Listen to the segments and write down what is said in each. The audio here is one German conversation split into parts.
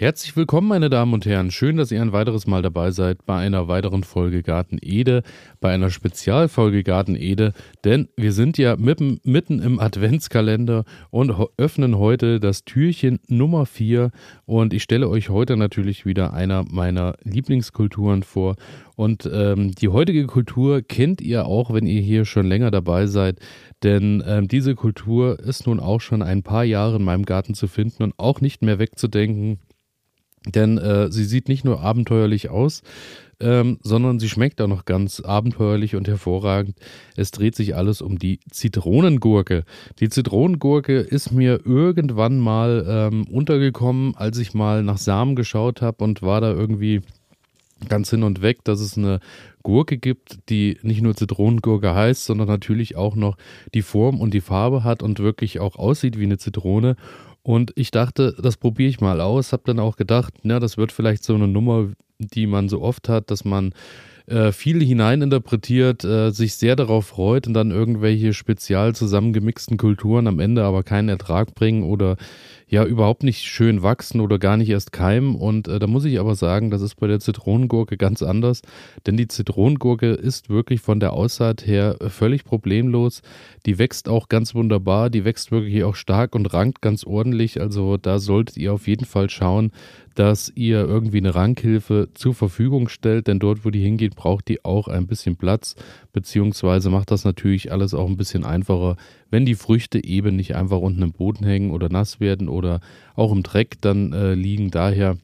Herzlich willkommen, meine Damen und Herren. Schön, dass ihr ein weiteres Mal dabei seid bei einer weiteren Folge Garten Ede, bei einer Spezialfolge Garten Ede, denn wir sind ja mitten, im Adventskalender und öffnen heute das Türchen Nummer 4 und ich stelle euch heute natürlich wieder einer meiner Lieblingskulturen vor. Und ähm, die heutige Kultur kennt ihr auch, wenn ihr hier schon länger dabei seid, denn ähm, diese Kultur ist nun auch schon ein paar Jahre in meinem Garten zu finden und auch nicht mehr wegzudenken. Denn äh, sie sieht nicht nur abenteuerlich aus, ähm, sondern sie schmeckt auch noch ganz abenteuerlich und hervorragend. Es dreht sich alles um die Zitronengurke. Die Zitronengurke ist mir irgendwann mal ähm, untergekommen, als ich mal nach Samen geschaut habe und war da irgendwie ganz hin und weg, dass es eine Gurke gibt, die nicht nur Zitronengurke heißt, sondern natürlich auch noch die Form und die Farbe hat und wirklich auch aussieht wie eine Zitrone. Und ich dachte, das probiere ich mal aus. Habe dann auch gedacht, na, das wird vielleicht so eine Nummer, die man so oft hat, dass man äh, viel hineininterpretiert, äh, sich sehr darauf freut und dann irgendwelche spezial zusammengemixten Kulturen am Ende aber keinen Ertrag bringen oder ja überhaupt nicht schön wachsen oder gar nicht erst keimen. Und äh, da muss ich aber sagen, das ist bei der Zitronengurke ganz anders, denn die Zitronengurke ist wirklich von der Aussaat her völlig problemlos. Die wächst auch ganz wunderbar, die wächst wirklich auch stark und rankt ganz ordentlich. Also da solltet ihr auf jeden Fall schauen, dass ihr irgendwie eine Rankhilfe zur Verfügung stellt, denn dort, wo die hingeht, braucht die auch ein bisschen Platz, beziehungsweise macht das natürlich alles auch ein bisschen einfacher, wenn die Früchte eben nicht einfach unten im Boden hängen oder nass werden oder auch im Dreck dann äh, liegen. Daher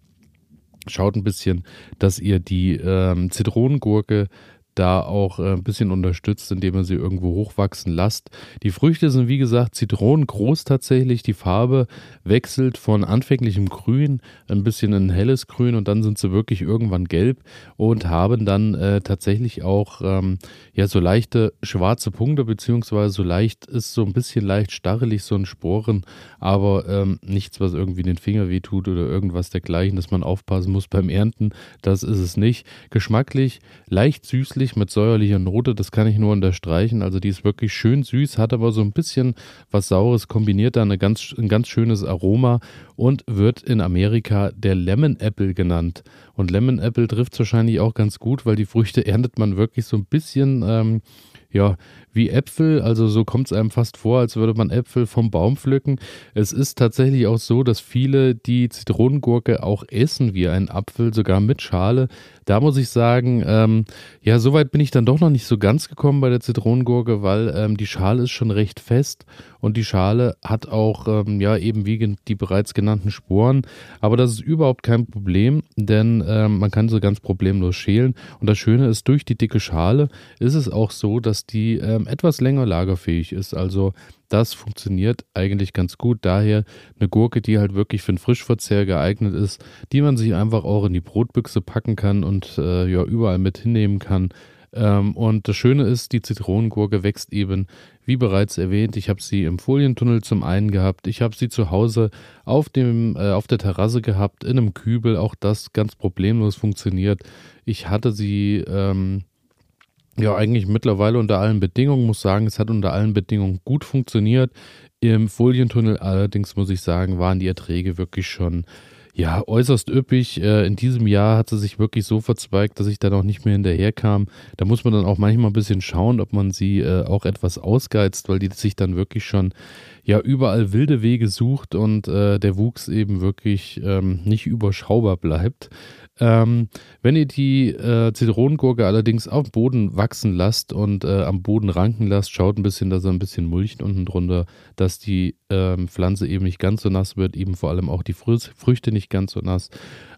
schaut ein bisschen, dass ihr die ähm, Zitronengurke da auch äh, ein bisschen unterstützt, indem ihr sie irgendwo hochwachsen lasst. Die Früchte sind wie gesagt zitronengroß tatsächlich. Die Farbe wechselt von anfänglichem Grün ein bisschen in helles Grün und dann sind sie wirklich irgendwann gelb und haben dann äh, tatsächlich auch ähm, ja so leichte schwarze Punkte beziehungsweise so leicht ist so ein bisschen leicht starrelig so ein Sporen, aber ähm, nichts, was irgendwie den Finger wehtut oder irgendwas dergleichen, dass man aufpassen muss beim Ernten. Das ist es nicht. Geschmacklich leicht süßlich süßlich mit säuerlicher Note, das kann ich nur unterstreichen. Also die ist wirklich schön süß, hat aber so ein bisschen was Saures, kombiniert da eine ganz, ein ganz schönes Aroma und wird in Amerika der Lemon Apple genannt. Und Lemon Apple trifft wahrscheinlich auch ganz gut, weil die Früchte erntet man wirklich so ein bisschen, ähm, ja, wie Äpfel. Also so kommt es einem fast vor, als würde man Äpfel vom Baum pflücken. Es ist tatsächlich auch so, dass viele die Zitronengurke auch essen wie ein Apfel, sogar mit Schale. Da muss ich sagen, ähm, ja, soweit bin ich dann doch noch nicht so ganz gekommen bei der Zitronengurke, weil ähm, die Schale ist schon recht fest und die Schale hat auch, ähm, ja, eben wie die bereits genannten Sporen. Aber das ist überhaupt kein Problem, denn ähm, man kann sie ganz problemlos schälen. Und das Schöne ist, durch die dicke Schale ist es auch so, dass die ähm, etwas länger lagerfähig ist. Also das funktioniert eigentlich ganz gut. Daher eine Gurke, die halt wirklich für den Frischverzehr geeignet ist, die man sich einfach auch in die Brotbüchse packen kann und äh, ja überall mit hinnehmen kann. Ähm, und das Schöne ist, die Zitronengurke wächst eben, wie bereits erwähnt, ich habe sie im Folientunnel zum einen gehabt, ich habe sie zu Hause auf, dem, äh, auf der Terrasse gehabt, in einem Kübel, auch das ganz problemlos funktioniert. Ich hatte sie ähm, ja, eigentlich mittlerweile unter allen Bedingungen, muss sagen, es hat unter allen Bedingungen gut funktioniert. Im Folientunnel allerdings, muss ich sagen, waren die Erträge wirklich schon ja, äußerst üppig. Äh, in diesem Jahr hat sie sich wirklich so verzweigt, dass ich da noch nicht mehr hinterherkam. Da muss man dann auch manchmal ein bisschen schauen, ob man sie äh, auch etwas ausgeizt, weil die sich dann wirklich schon ja überall wilde Wege sucht und äh, der Wuchs eben wirklich ähm, nicht überschaubar bleibt. Ähm, wenn ihr die äh, Zitronengurke allerdings auf dem Boden wachsen lasst und äh, am Boden ranken lasst, schaut ein bisschen, dass er ein bisschen mulcht unten drunter, dass die ähm, Pflanze eben nicht ganz so nass wird, eben vor allem auch die Früchte nicht ganz so nass.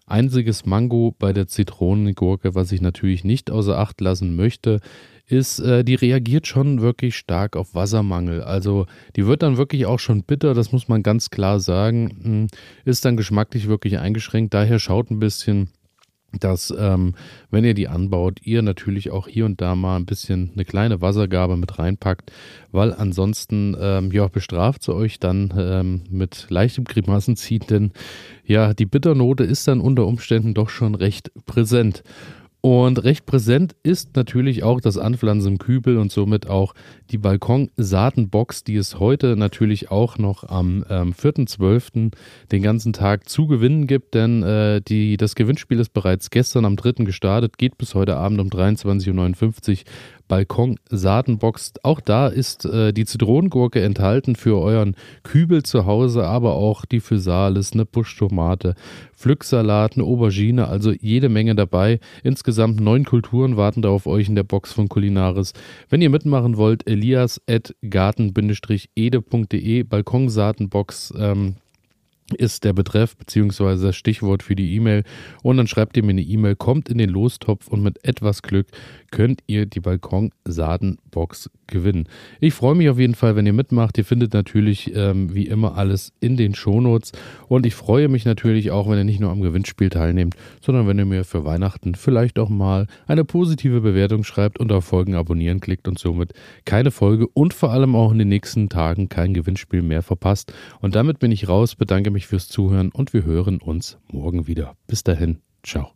Einziges Mango bei der Zitronengurke, was ich natürlich nicht außer Acht lassen möchte, ist, äh, die reagiert schon wirklich stark auf Wassermangel. Also die wird dann wirklich auch schon bitter, das muss man ganz klar sagen. Hm, ist dann geschmacklich wirklich eingeschränkt. Daher schaut ein bisschen, dass, ähm, wenn ihr die anbaut, ihr natürlich auch hier und da mal ein bisschen eine kleine Wassergabe mit reinpackt, weil ansonsten, ähm, ja, bestraft sie euch dann ähm, mit leichtem Grimassenziehen, denn ja, die Bitternote ist dann unter Umständen doch schon recht präsent. Und recht präsent ist natürlich auch das Anpflanzen im Kübel und somit auch die Balkonsaatenbox, die es heute natürlich auch noch am ähm, 4.12. den ganzen Tag zu gewinnen gibt, denn äh, die, das Gewinnspiel ist bereits gestern am 3. gestartet, geht bis heute Abend um 23.59 Uhr Balkon-Saatenbox. Auch da ist äh, die Zitronengurke enthalten für euren Kübel zu Hause, aber auch die Physalis, eine Buschtomate, Pflücksalat, eine Aubergine, also jede Menge dabei. Insgesamt neun Kulturen warten da auf euch in der Box von Kulinaris. Wenn ihr mitmachen wollt, elias at garten-ede.de Balkonsaatenbox. Ähm, ist der Betreff bzw. das Stichwort für die E-Mail und dann schreibt ihr mir eine E-Mail, kommt in den Lostopf und mit etwas Glück könnt ihr die Balkon-Saadenbox gewinnen. Ich freue mich auf jeden Fall, wenn ihr mitmacht. Ihr findet natürlich ähm, wie immer alles in den Shownotes und ich freue mich natürlich auch, wenn ihr nicht nur am Gewinnspiel teilnehmt, sondern wenn ihr mir für Weihnachten vielleicht auch mal eine positive Bewertung schreibt und auf Folgen abonnieren klickt und somit keine Folge und vor allem auch in den nächsten Tagen kein Gewinnspiel mehr verpasst. Und damit bin ich raus, bedanke mich fürs Zuhören und wir hören uns morgen wieder. Bis dahin, ciao.